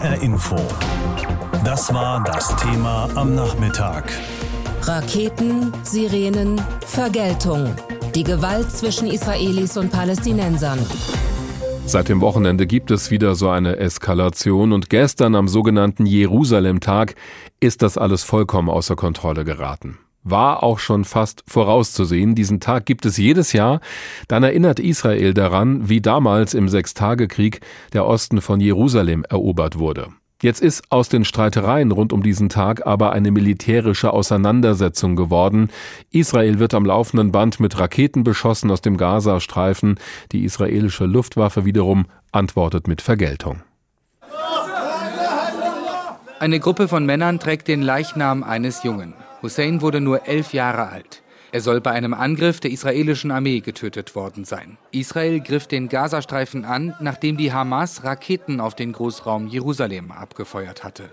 HR Info. Das war das Thema am Nachmittag. Raketen, Sirenen, Vergeltung. Die Gewalt zwischen Israelis und Palästinensern. Seit dem Wochenende gibt es wieder so eine Eskalation und gestern am sogenannten Jerusalem-Tag ist das alles vollkommen außer Kontrolle geraten. War auch schon fast vorauszusehen. Diesen Tag gibt es jedes Jahr. Dann erinnert Israel daran, wie damals im Sechstagekrieg der Osten von Jerusalem erobert wurde. Jetzt ist aus den Streitereien rund um diesen Tag aber eine militärische Auseinandersetzung geworden. Israel wird am laufenden Band mit Raketen beschossen aus dem Gazastreifen. Die israelische Luftwaffe wiederum antwortet mit Vergeltung. Eine Gruppe von Männern trägt den Leichnam eines Jungen. Hussein wurde nur elf Jahre alt. Er soll bei einem Angriff der israelischen Armee getötet worden sein. Israel griff den Gazastreifen an, nachdem die Hamas Raketen auf den Großraum Jerusalem abgefeuert hatte.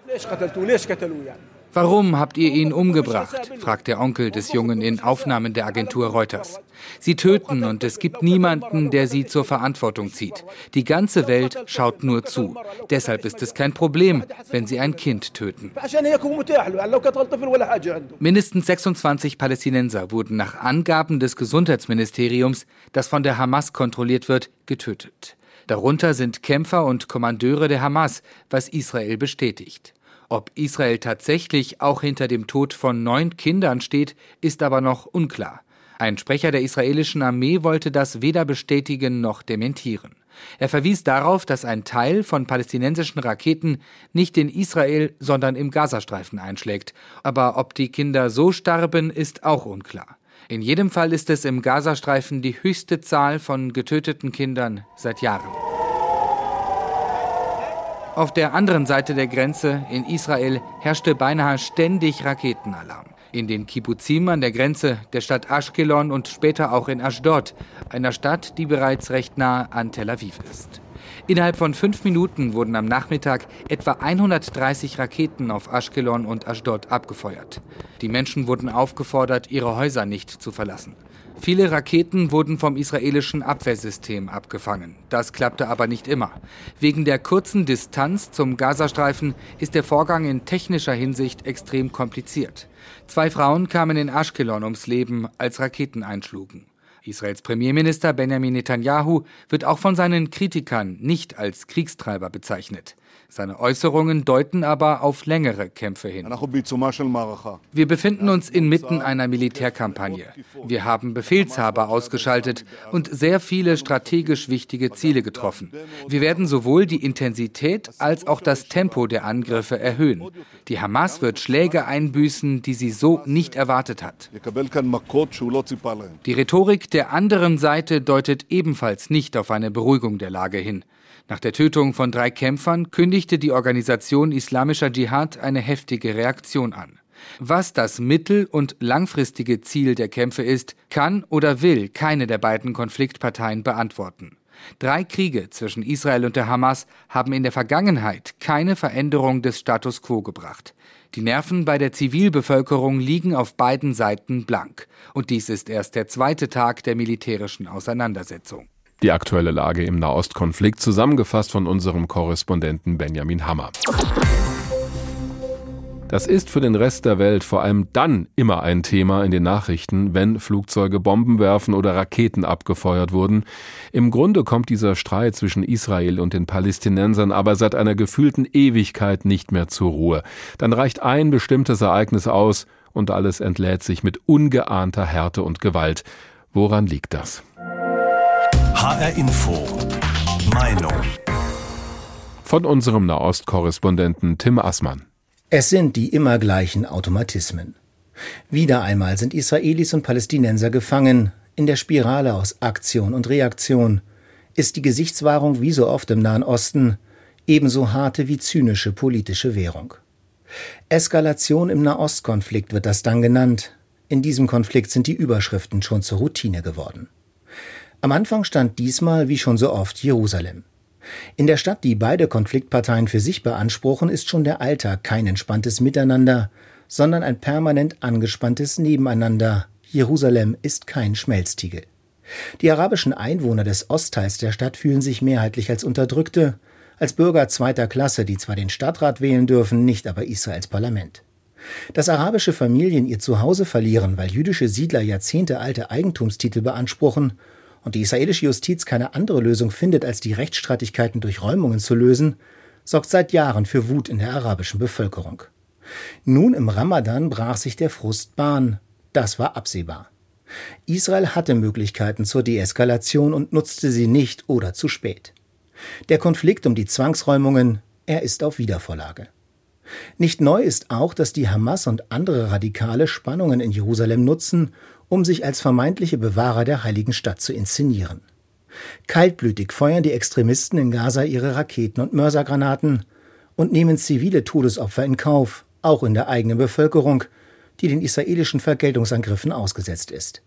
Warum habt ihr ihn umgebracht? fragt der Onkel des Jungen in Aufnahmen der Agentur Reuters. Sie töten und es gibt niemanden, der sie zur Verantwortung zieht. Die ganze Welt schaut nur zu. Deshalb ist es kein Problem, wenn sie ein Kind töten. Mindestens 26 Palästinenser wurden nach Angaben des Gesundheitsministeriums, das von der Hamas kontrolliert wird, getötet. Darunter sind Kämpfer und Kommandeure der Hamas, was Israel bestätigt. Ob Israel tatsächlich auch hinter dem Tod von neun Kindern steht, ist aber noch unklar. Ein Sprecher der israelischen Armee wollte das weder bestätigen noch dementieren. Er verwies darauf, dass ein Teil von palästinensischen Raketen nicht in Israel, sondern im Gazastreifen einschlägt. Aber ob die Kinder so starben, ist auch unklar. In jedem Fall ist es im Gazastreifen die höchste Zahl von getöteten Kindern seit Jahren. Auf der anderen Seite der Grenze in Israel herrschte beinahe ständig Raketenalarm. In den Kibbuzim an der Grenze der Stadt Ashkelon und später auch in Ashdod, einer Stadt, die bereits recht nah an Tel Aviv ist. Innerhalb von fünf Minuten wurden am Nachmittag etwa 130 Raketen auf Ashkelon und Ashdod abgefeuert. Die Menschen wurden aufgefordert, ihre Häuser nicht zu verlassen. Viele Raketen wurden vom israelischen Abwehrsystem abgefangen. Das klappte aber nicht immer. Wegen der kurzen Distanz zum Gazastreifen ist der Vorgang in technischer Hinsicht extrem kompliziert. Zwei Frauen kamen in Ashkelon ums Leben, als Raketen einschlugen. Israels Premierminister Benjamin Netanyahu wird auch von seinen Kritikern nicht als Kriegstreiber bezeichnet. Seine Äußerungen deuten aber auf längere Kämpfe hin. Wir befinden uns inmitten einer Militärkampagne. Wir haben Befehlshaber ausgeschaltet und sehr viele strategisch wichtige Ziele getroffen. Wir werden sowohl die Intensität als auch das Tempo der Angriffe erhöhen. Die Hamas wird Schläge einbüßen, die sie so nicht erwartet hat. Die Rhetorik der anderen Seite deutet ebenfalls nicht auf eine Beruhigung der Lage hin. Nach der Tötung von drei Kämpfern kündigte die Organisation Islamischer Dschihad eine heftige Reaktion an. Was das mittel- und langfristige Ziel der Kämpfe ist, kann oder will keine der beiden Konfliktparteien beantworten. Drei Kriege zwischen Israel und der Hamas haben in der Vergangenheit keine Veränderung des Status quo gebracht. Die Nerven bei der Zivilbevölkerung liegen auf beiden Seiten blank. Und dies ist erst der zweite Tag der militärischen Auseinandersetzung. Die aktuelle Lage im Nahostkonflikt zusammengefasst von unserem Korrespondenten Benjamin Hammer. Das ist für den Rest der Welt vor allem dann immer ein Thema in den Nachrichten, wenn Flugzeuge Bomben werfen oder Raketen abgefeuert wurden. Im Grunde kommt dieser Streit zwischen Israel und den Palästinensern aber seit einer gefühlten Ewigkeit nicht mehr zur Ruhe. Dann reicht ein bestimmtes Ereignis aus und alles entlädt sich mit ungeahnter Härte und Gewalt. Woran liegt das? HR Info. Meinung. Von unserem Nahostkorrespondenten Tim Assmann. Es sind die immer gleichen Automatismen. Wieder einmal sind Israelis und Palästinenser gefangen in der Spirale aus Aktion und Reaktion. Ist die Gesichtswahrung wie so oft im Nahen Osten ebenso harte wie zynische politische Währung. Eskalation im Nahostkonflikt wird das dann genannt. In diesem Konflikt sind die Überschriften schon zur Routine geworden. Am Anfang stand diesmal, wie schon so oft, Jerusalem. In der Stadt, die beide Konfliktparteien für sich beanspruchen, ist schon der Alltag kein entspanntes Miteinander, sondern ein permanent angespanntes Nebeneinander. Jerusalem ist kein Schmelztiegel. Die arabischen Einwohner des Ostteils der Stadt fühlen sich mehrheitlich als Unterdrückte, als Bürger zweiter Klasse, die zwar den Stadtrat wählen dürfen, nicht aber Israels Parlament. Dass arabische Familien ihr Zuhause verlieren, weil jüdische Siedler jahrzehntealte Eigentumstitel beanspruchen und die israelische Justiz keine andere Lösung findet, als die Rechtsstreitigkeiten durch Räumungen zu lösen, sorgt seit Jahren für Wut in der arabischen Bevölkerung. Nun im Ramadan brach sich der Frust Bahn. Das war absehbar. Israel hatte Möglichkeiten zur Deeskalation und nutzte sie nicht oder zu spät. Der Konflikt um die Zwangsräumungen, er ist auf Wiedervorlage. Nicht neu ist auch, dass die Hamas und andere Radikale Spannungen in Jerusalem nutzen, um sich als vermeintliche Bewahrer der heiligen Stadt zu inszenieren. Kaltblütig feuern die Extremisten in Gaza ihre Raketen und Mörsergranaten und nehmen zivile Todesopfer in Kauf, auch in der eigenen Bevölkerung, die den israelischen Vergeltungsangriffen ausgesetzt ist.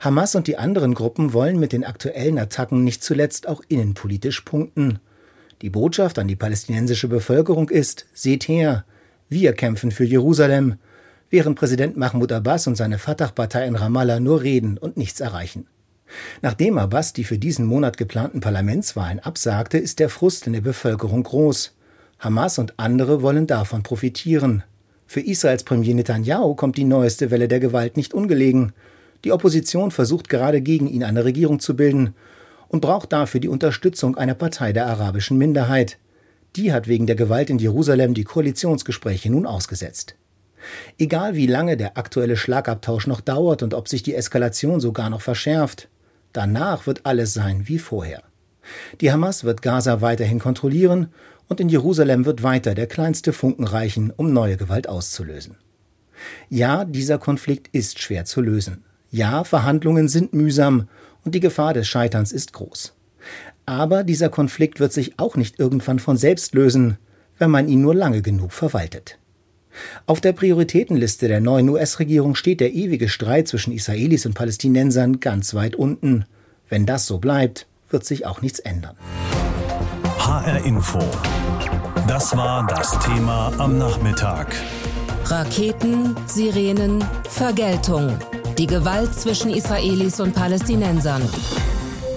Hamas und die anderen Gruppen wollen mit den aktuellen Attacken nicht zuletzt auch innenpolitisch punkten. Die Botschaft an die palästinensische Bevölkerung ist, seht her, wir kämpfen für Jerusalem, während Präsident Mahmoud Abbas und seine Fatah-Partei in Ramallah nur reden und nichts erreichen. Nachdem Abbas die für diesen Monat geplanten Parlamentswahlen absagte, ist der Frust in der Bevölkerung groß. Hamas und andere wollen davon profitieren. Für Israels Premier Netanyahu kommt die neueste Welle der Gewalt nicht ungelegen. Die Opposition versucht gerade gegen ihn eine Regierung zu bilden und braucht dafür die Unterstützung einer Partei der arabischen Minderheit. Die hat wegen der Gewalt in Jerusalem die Koalitionsgespräche nun ausgesetzt. Egal wie lange der aktuelle Schlagabtausch noch dauert und ob sich die Eskalation sogar noch verschärft, danach wird alles sein wie vorher. Die Hamas wird Gaza weiterhin kontrollieren und in Jerusalem wird weiter der kleinste Funken reichen, um neue Gewalt auszulösen. Ja, dieser Konflikt ist schwer zu lösen. Ja, Verhandlungen sind mühsam und die Gefahr des Scheiterns ist groß. Aber dieser Konflikt wird sich auch nicht irgendwann von selbst lösen, wenn man ihn nur lange genug verwaltet. Auf der Prioritätenliste der neuen US-Regierung steht der ewige Streit zwischen Israelis und Palästinensern ganz weit unten. Wenn das so bleibt, wird sich auch nichts ändern. HR Info. Das war das Thema am Nachmittag. Raketen, Sirenen, Vergeltung. Die Gewalt zwischen Israelis und Palästinensern.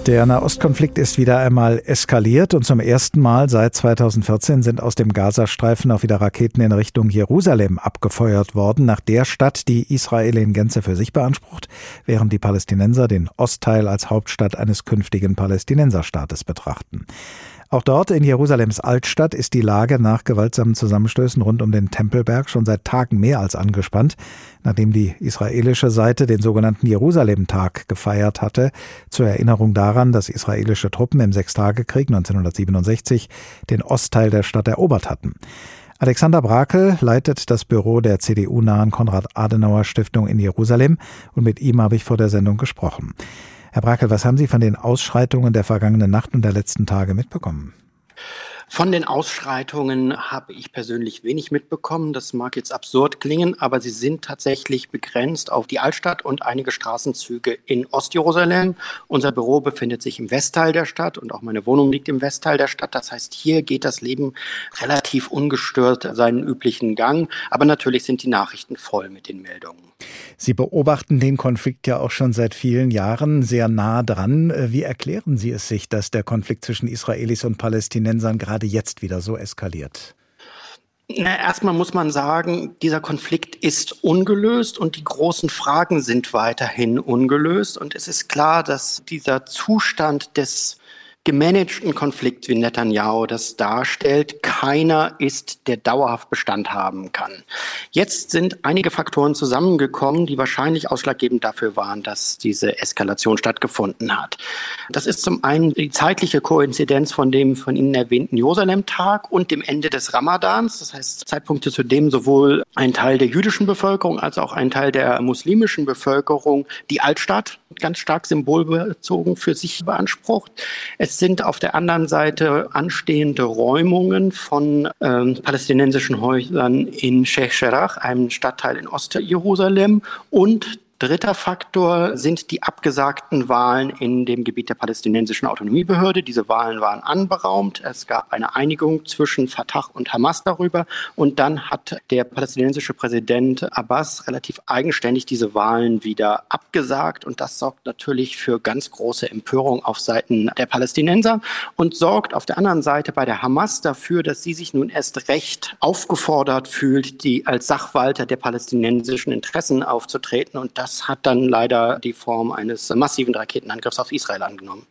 Der Nahostkonflikt ist wieder einmal eskaliert und zum ersten Mal seit 2014 sind aus dem Gazastreifen auch wieder Raketen in Richtung Jerusalem abgefeuert worden, nach der Stadt, die Israel in Gänze für sich beansprucht, während die Palästinenser den Ostteil als Hauptstadt eines künftigen Palästinenserstaates betrachten. Auch dort in Jerusalems Altstadt ist die Lage nach gewaltsamen Zusammenstößen rund um den Tempelberg schon seit Tagen mehr als angespannt, nachdem die israelische Seite den sogenannten Jerusalem-Tag gefeiert hatte, zur Erinnerung daran, dass israelische Truppen im Sechstagekrieg 1967 den Ostteil der Stadt erobert hatten. Alexander Brakel leitet das Büro der CDU-nahen Konrad-Adenauer-Stiftung in Jerusalem und mit ihm habe ich vor der Sendung gesprochen. Herr Brakel, was haben Sie von den Ausschreitungen der vergangenen Nacht und der letzten Tage mitbekommen? Von den Ausschreitungen habe ich persönlich wenig mitbekommen. Das mag jetzt absurd klingen, aber sie sind tatsächlich begrenzt auf die Altstadt und einige Straßenzüge in Ostjerusalem. Unser Büro befindet sich im Westteil der Stadt und auch meine Wohnung liegt im Westteil der Stadt. Das heißt, hier geht das Leben relativ ungestört seinen üblichen Gang. Aber natürlich sind die Nachrichten voll mit den Meldungen. Sie beobachten den Konflikt ja auch schon seit vielen Jahren sehr nah dran. Wie erklären Sie es sich, dass der Konflikt zwischen Israelis und Palästinensern gerade gerade jetzt wieder so eskaliert? Na, erstmal muss man sagen, dieser Konflikt ist ungelöst und die großen Fragen sind weiterhin ungelöst. Und es ist klar, dass dieser Zustand des gemanagten Konflikt, wie Netanyahu das darstellt, keiner ist, der dauerhaft Bestand haben kann. Jetzt sind einige Faktoren zusammengekommen, die wahrscheinlich ausschlaggebend dafür waren, dass diese Eskalation stattgefunden hat. Das ist zum einen die zeitliche Koinzidenz von dem von Ihnen erwähnten Jerusalem-Tag und dem Ende des Ramadans. Das heißt, Zeitpunkte, zu dem sowohl ein Teil der jüdischen Bevölkerung als auch ein Teil der muslimischen Bevölkerung die Altstadt ganz stark symbolbezogen für sich beansprucht. Es sind auf der anderen Seite anstehende Räumungen von ähm, palästinensischen Häusern in Sheikh Jarrah, einem Stadtteil in Ostjerusalem, und Dritter Faktor sind die abgesagten Wahlen in dem Gebiet der palästinensischen Autonomiebehörde. Diese Wahlen waren anberaumt. Es gab eine Einigung zwischen Fatah und Hamas darüber. Und dann hat der palästinensische Präsident Abbas relativ eigenständig diese Wahlen wieder abgesagt. Und das sorgt natürlich für ganz große Empörung auf Seiten der Palästinenser und sorgt auf der anderen Seite bei der Hamas dafür, dass sie sich nun erst recht aufgefordert fühlt, die als Sachwalter der palästinensischen Interessen aufzutreten. Und das das hat dann leider die Form eines massiven Raketenangriffs auf Israel angenommen.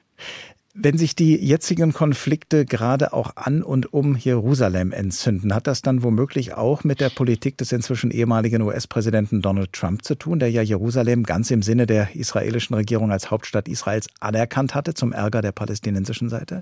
Wenn sich die jetzigen Konflikte gerade auch an und um Jerusalem entzünden, hat das dann womöglich auch mit der Politik des inzwischen ehemaligen US-Präsidenten Donald Trump zu tun, der ja Jerusalem ganz im Sinne der israelischen Regierung als Hauptstadt Israels anerkannt hatte, zum Ärger der palästinensischen Seite?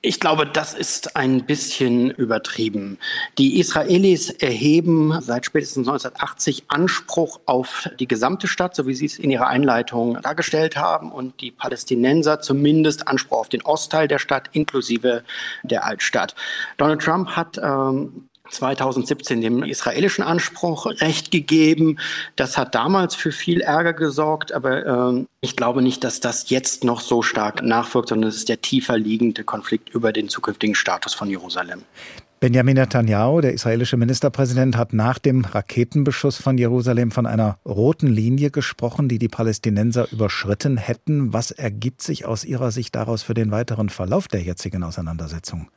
Ich glaube, das ist ein bisschen übertrieben. Die Israelis erheben seit spätestens 1980 Anspruch auf die gesamte Stadt, so wie sie es in ihrer Einleitung dargestellt haben, und die Palästinenser zumindest Anspruch auf den Ostteil der Stadt inklusive der Altstadt. Donald Trump hat ähm, 2017 dem israelischen Anspruch Recht gegeben. Das hat damals für viel Ärger gesorgt, aber äh, ich glaube nicht, dass das jetzt noch so stark nachwirkt, sondern es ist der tiefer liegende Konflikt über den zukünftigen Status von Jerusalem. Benjamin Netanyahu, der israelische Ministerpräsident, hat nach dem Raketenbeschuss von Jerusalem von einer roten Linie gesprochen, die die Palästinenser überschritten hätten. Was ergibt sich aus Ihrer Sicht daraus für den weiteren Verlauf der jetzigen Auseinandersetzung?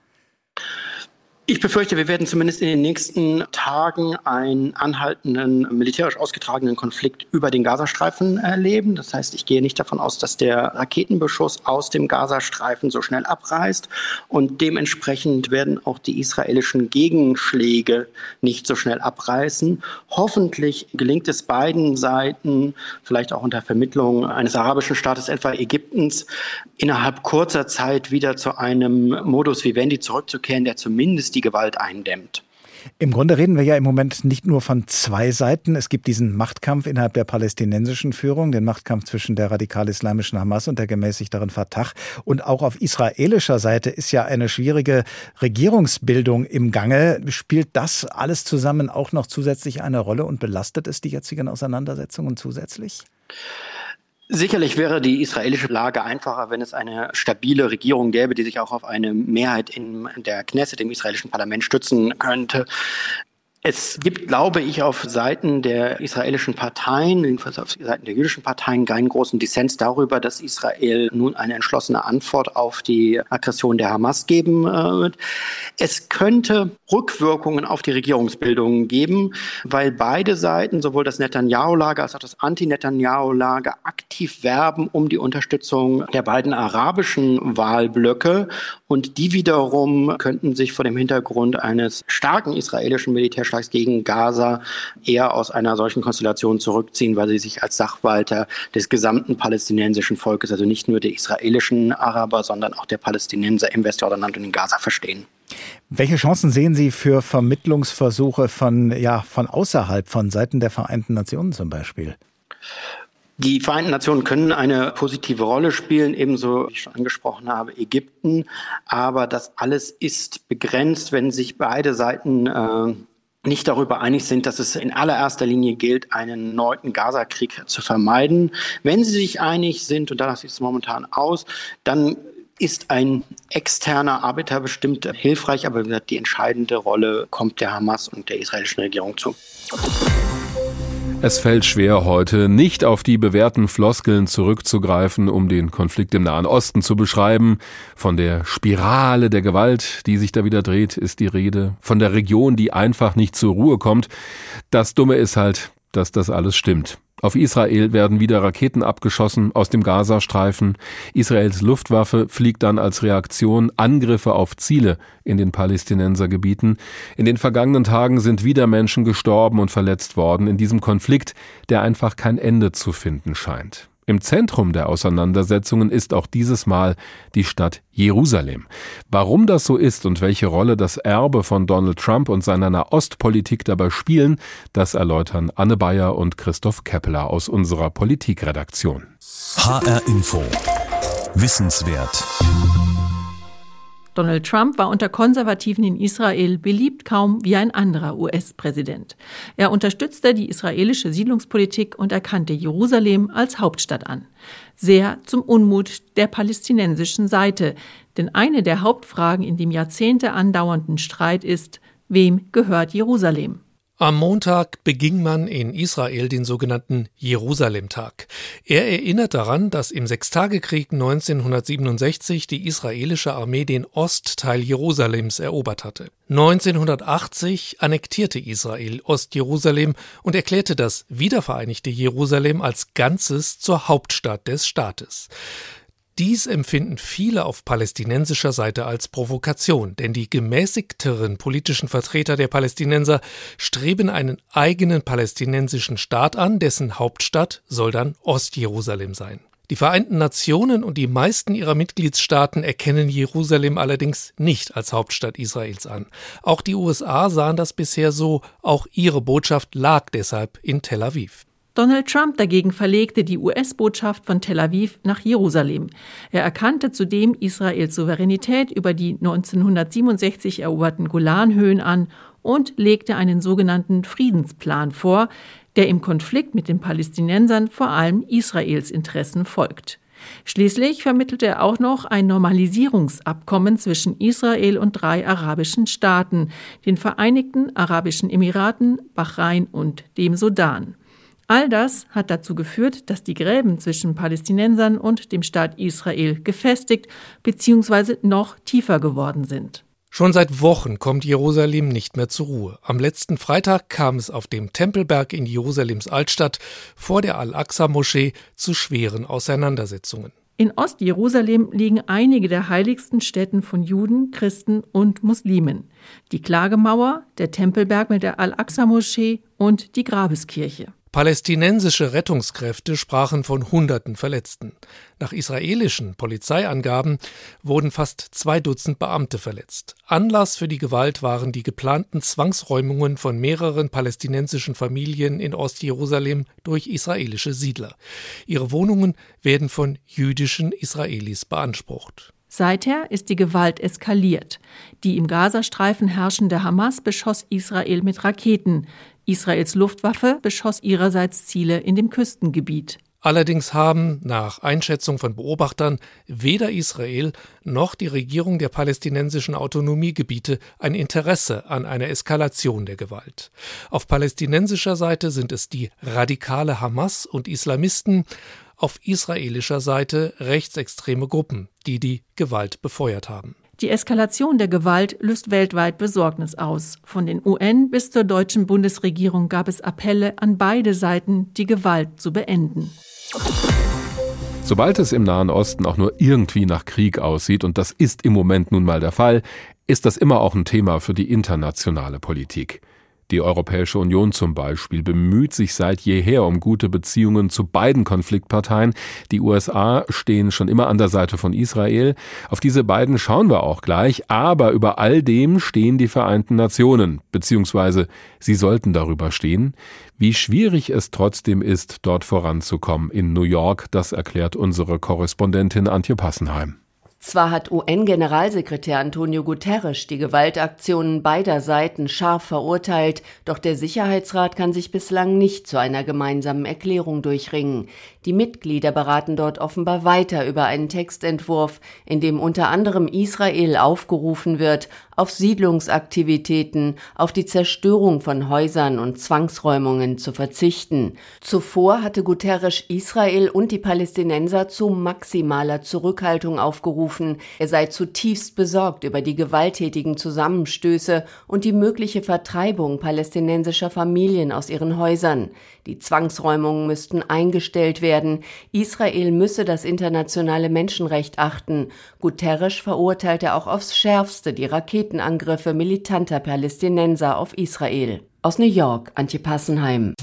Ich befürchte, wir werden zumindest in den nächsten Tagen einen anhaltenden militärisch ausgetragenen Konflikt über den Gazastreifen erleben. Das heißt, ich gehe nicht davon aus, dass der Raketenbeschuss aus dem Gazastreifen so schnell abreißt. Und dementsprechend werden auch die israelischen Gegenschläge nicht so schnell abreißen. Hoffentlich gelingt es beiden Seiten, vielleicht auch unter Vermittlung eines arabischen Staates, etwa Ägyptens, innerhalb kurzer Zeit wieder zu einem Modus Vivendi zurückzukehren, der zumindest die die Gewalt eindämmt. Im Grunde reden wir ja im Moment nicht nur von zwei Seiten. Es gibt diesen Machtkampf innerhalb der palästinensischen Führung, den Machtkampf zwischen der radikal-islamischen Hamas und der gemäßigteren Fatah. Und auch auf israelischer Seite ist ja eine schwierige Regierungsbildung im Gange. Spielt das alles zusammen auch noch zusätzlich eine Rolle und belastet es die jetzigen Auseinandersetzungen zusätzlich? Sicherlich wäre die israelische Lage einfacher, wenn es eine stabile Regierung gäbe, die sich auch auf eine Mehrheit in der Knesset, im israelischen Parlament, stützen könnte. Es gibt, glaube ich, auf Seiten der israelischen Parteien, jedenfalls auf Seiten der jüdischen Parteien, keinen großen Dissens darüber, dass Israel nun eine entschlossene Antwort auf die Aggression der Hamas geben äh, wird. Es könnte Rückwirkungen auf die Regierungsbildung geben, weil beide Seiten, sowohl das Netanyahu-Lager als auch das Anti-Netanyahu-Lager, aktiv werben um die Unterstützung der beiden arabischen Wahlblöcke. Und die wiederum könnten sich vor dem Hintergrund eines starken israelischen Militärs Airstrikes gegen Gaza eher aus einer solchen Konstellation zurückziehen, weil sie sich als Sachwalter des gesamten palästinensischen Volkes, also nicht nur der israelischen Araber, sondern auch der Palästinenser im Westjordanland und in Gaza verstehen. Welche Chancen sehen Sie für Vermittlungsversuche von, ja, von außerhalb, von Seiten der Vereinten Nationen zum Beispiel? Die Vereinten Nationen können eine positive Rolle spielen, ebenso wie ich schon angesprochen habe, Ägypten. Aber das alles ist begrenzt, wenn sich beide Seiten äh, nicht darüber einig sind, dass es in allererster Linie gilt, einen neuen Gaza-Krieg zu vermeiden. Wenn sie sich einig sind, und danach sieht es momentan aus, dann ist ein externer Arbeiter bestimmt hilfreich, aber die entscheidende Rolle kommt der Hamas und der israelischen Regierung zu. Es fällt schwer heute, nicht auf die bewährten Floskeln zurückzugreifen, um den Konflikt im Nahen Osten zu beschreiben. Von der Spirale der Gewalt, die sich da wieder dreht, ist die Rede. Von der Region, die einfach nicht zur Ruhe kommt. Das Dumme ist halt, dass das alles stimmt. Auf Israel werden wieder Raketen abgeschossen aus dem Gazastreifen. Israels Luftwaffe fliegt dann als Reaktion Angriffe auf Ziele in den Palästinensergebieten. In den vergangenen Tagen sind wieder Menschen gestorben und verletzt worden in diesem Konflikt, der einfach kein Ende zu finden scheint. Im Zentrum der Auseinandersetzungen ist auch dieses Mal die Stadt Jerusalem. Warum das so ist und welche Rolle das Erbe von Donald Trump und seiner Nahostpolitik dabei spielen, das erläutern Anne Bayer und Christoph Keppeler aus unserer Politikredaktion. HR Info. Wissenswert. Donald Trump war unter Konservativen in Israel beliebt kaum wie ein anderer US-Präsident. Er unterstützte die israelische Siedlungspolitik und erkannte Jerusalem als Hauptstadt an. Sehr zum Unmut der palästinensischen Seite, denn eine der Hauptfragen in dem Jahrzehnte andauernden Streit ist, wem gehört Jerusalem? Am Montag beging man in Israel den sogenannten Jerusalemtag. Er erinnert daran, dass im Sechstagekrieg 1967 die israelische Armee den Ostteil Jerusalems erobert hatte. 1980 annektierte Israel Ostjerusalem und erklärte das wiedervereinigte Jerusalem als Ganzes zur Hauptstadt des Staates. Dies empfinden viele auf palästinensischer Seite als Provokation, denn die gemäßigteren politischen Vertreter der Palästinenser streben einen eigenen palästinensischen Staat an, dessen Hauptstadt soll dann Ostjerusalem sein. Die Vereinten Nationen und die meisten ihrer Mitgliedstaaten erkennen Jerusalem allerdings nicht als Hauptstadt Israels an. Auch die USA sahen das bisher so, auch ihre Botschaft lag deshalb in Tel Aviv. Donald Trump dagegen verlegte die US-Botschaft von Tel Aviv nach Jerusalem. Er erkannte zudem Israels Souveränität über die 1967 eroberten Golanhöhen an und legte einen sogenannten Friedensplan vor, der im Konflikt mit den Palästinensern vor allem Israels Interessen folgt. Schließlich vermittelte er auch noch ein Normalisierungsabkommen zwischen Israel und drei arabischen Staaten, den Vereinigten Arabischen Emiraten, Bahrain und dem Sudan. All das hat dazu geführt, dass die Gräben zwischen Palästinensern und dem Staat Israel gefestigt bzw. noch tiefer geworden sind. Schon seit Wochen kommt Jerusalem nicht mehr zur Ruhe. Am letzten Freitag kam es auf dem Tempelberg in Jerusalems Altstadt vor der Al-Aqsa-Moschee zu schweren Auseinandersetzungen. In Ostjerusalem liegen einige der heiligsten Stätten von Juden, Christen und Muslimen. Die Klagemauer, der Tempelberg mit der Al-Aqsa-Moschee und die Grabeskirche. Palästinensische Rettungskräfte sprachen von Hunderten Verletzten. Nach israelischen Polizeiangaben wurden fast zwei Dutzend Beamte verletzt. Anlass für die Gewalt waren die geplanten Zwangsräumungen von mehreren palästinensischen Familien in Ostjerusalem durch israelische Siedler. Ihre Wohnungen werden von jüdischen Israelis beansprucht. Seither ist die Gewalt eskaliert. Die im Gazastreifen herrschende Hamas beschoss Israel mit Raketen. Israels Luftwaffe beschoss ihrerseits Ziele in dem Küstengebiet. Allerdings haben nach Einschätzung von Beobachtern weder Israel noch die Regierung der palästinensischen Autonomiegebiete ein Interesse an einer Eskalation der Gewalt. Auf palästinensischer Seite sind es die radikale Hamas und Islamisten, auf israelischer Seite rechtsextreme Gruppen, die die Gewalt befeuert haben. Die Eskalation der Gewalt löst weltweit Besorgnis aus. Von den UN bis zur deutschen Bundesregierung gab es Appelle an beide Seiten, die Gewalt zu beenden. Sobald es im Nahen Osten auch nur irgendwie nach Krieg aussieht, und das ist im Moment nun mal der Fall, ist das immer auch ein Thema für die internationale Politik. Die Europäische Union zum Beispiel bemüht sich seit jeher um gute Beziehungen zu beiden Konfliktparteien. Die USA stehen schon immer an der Seite von Israel. Auf diese beiden schauen wir auch gleich. Aber über all dem stehen die Vereinten Nationen, beziehungsweise sie sollten darüber stehen. Wie schwierig es trotzdem ist, dort voranzukommen in New York, das erklärt unsere Korrespondentin Antje Passenheim. Zwar hat UN-Generalsekretär Antonio Guterres die Gewaltaktionen beider Seiten scharf verurteilt, doch der Sicherheitsrat kann sich bislang nicht zu einer gemeinsamen Erklärung durchringen. Die Mitglieder beraten dort offenbar weiter über einen Textentwurf, in dem unter anderem Israel aufgerufen wird, auf Siedlungsaktivitäten, auf die Zerstörung von Häusern und Zwangsräumungen zu verzichten. Zuvor hatte Guterres Israel und die Palästinenser zu maximaler Zurückhaltung aufgerufen. Er sei zutiefst besorgt über die gewalttätigen Zusammenstöße und die mögliche Vertreibung palästinensischer Familien aus ihren Häusern. Die Zwangsräumungen müssten eingestellt werden. Israel müsse das internationale Menschenrecht achten. Guterres verurteilte auch aufs Schärfste die Raketenangriffe militanter Palästinenser auf Israel. Aus New York, Antje Passenheim.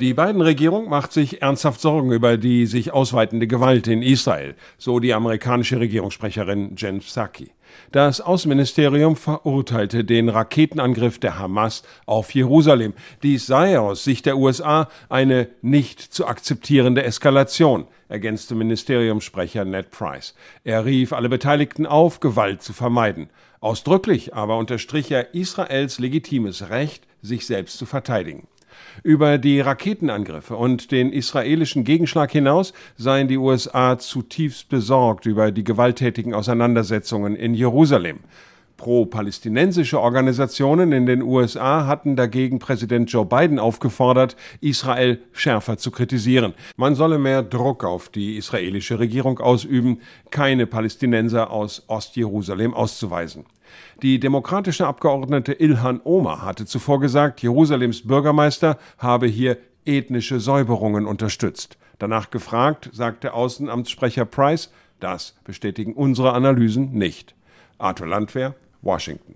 Die beiden Regierung macht sich ernsthaft Sorgen über die sich ausweitende Gewalt in Israel, so die amerikanische Regierungssprecherin Jen Psaki. Das Außenministerium verurteilte den Raketenangriff der Hamas auf Jerusalem. Dies sei aus Sicht der USA eine nicht zu akzeptierende Eskalation, ergänzte Ministeriumssprecher Ned Price. Er rief alle Beteiligten auf, Gewalt zu vermeiden. Ausdrücklich aber unterstrich er Israels legitimes Recht, sich selbst zu verteidigen. Über die Raketenangriffe und den israelischen Gegenschlag hinaus seien die USA zutiefst besorgt über die gewalttätigen Auseinandersetzungen in Jerusalem. Pro-palästinensische Organisationen in den USA hatten dagegen Präsident Joe Biden aufgefordert, Israel schärfer zu kritisieren. Man solle mehr Druck auf die israelische Regierung ausüben, keine Palästinenser aus Ostjerusalem auszuweisen. Die demokratische Abgeordnete Ilhan Omar hatte zuvor gesagt, Jerusalems Bürgermeister habe hier ethnische Säuberungen unterstützt. Danach gefragt, sagte Außenamtssprecher Price, das bestätigen unsere Analysen nicht. Arthur Landwehr, Washington.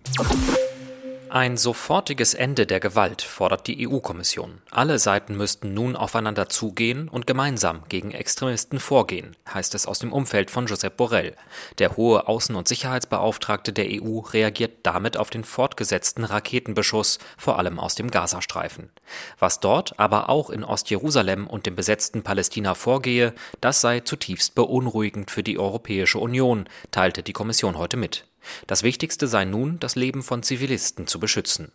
Ein sofortiges Ende der Gewalt fordert die EU-Kommission. Alle Seiten müssten nun aufeinander zugehen und gemeinsam gegen Extremisten vorgehen, heißt es aus dem Umfeld von Josep Borrell. Der hohe Außen- und Sicherheitsbeauftragte der EU reagiert damit auf den fortgesetzten Raketenbeschuss, vor allem aus dem Gazastreifen. Was dort, aber auch in Ostjerusalem und dem besetzten Palästina vorgehe, das sei zutiefst beunruhigend für die Europäische Union, teilte die Kommission heute mit. Das Wichtigste sei nun, das Leben von Zivilisten zu beschützen.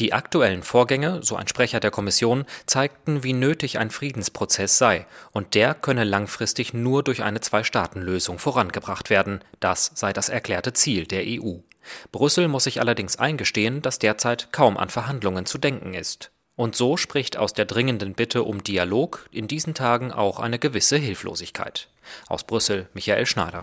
Die aktuellen Vorgänge, so ein Sprecher der Kommission, zeigten, wie nötig ein Friedensprozess sei, und der könne langfristig nur durch eine Zwei-Staaten-Lösung vorangebracht werden. Das sei das erklärte Ziel der EU. Brüssel muss sich allerdings eingestehen, dass derzeit kaum an Verhandlungen zu denken ist. Und so spricht aus der dringenden Bitte um Dialog in diesen Tagen auch eine gewisse Hilflosigkeit. Aus Brüssel Michael Schneider.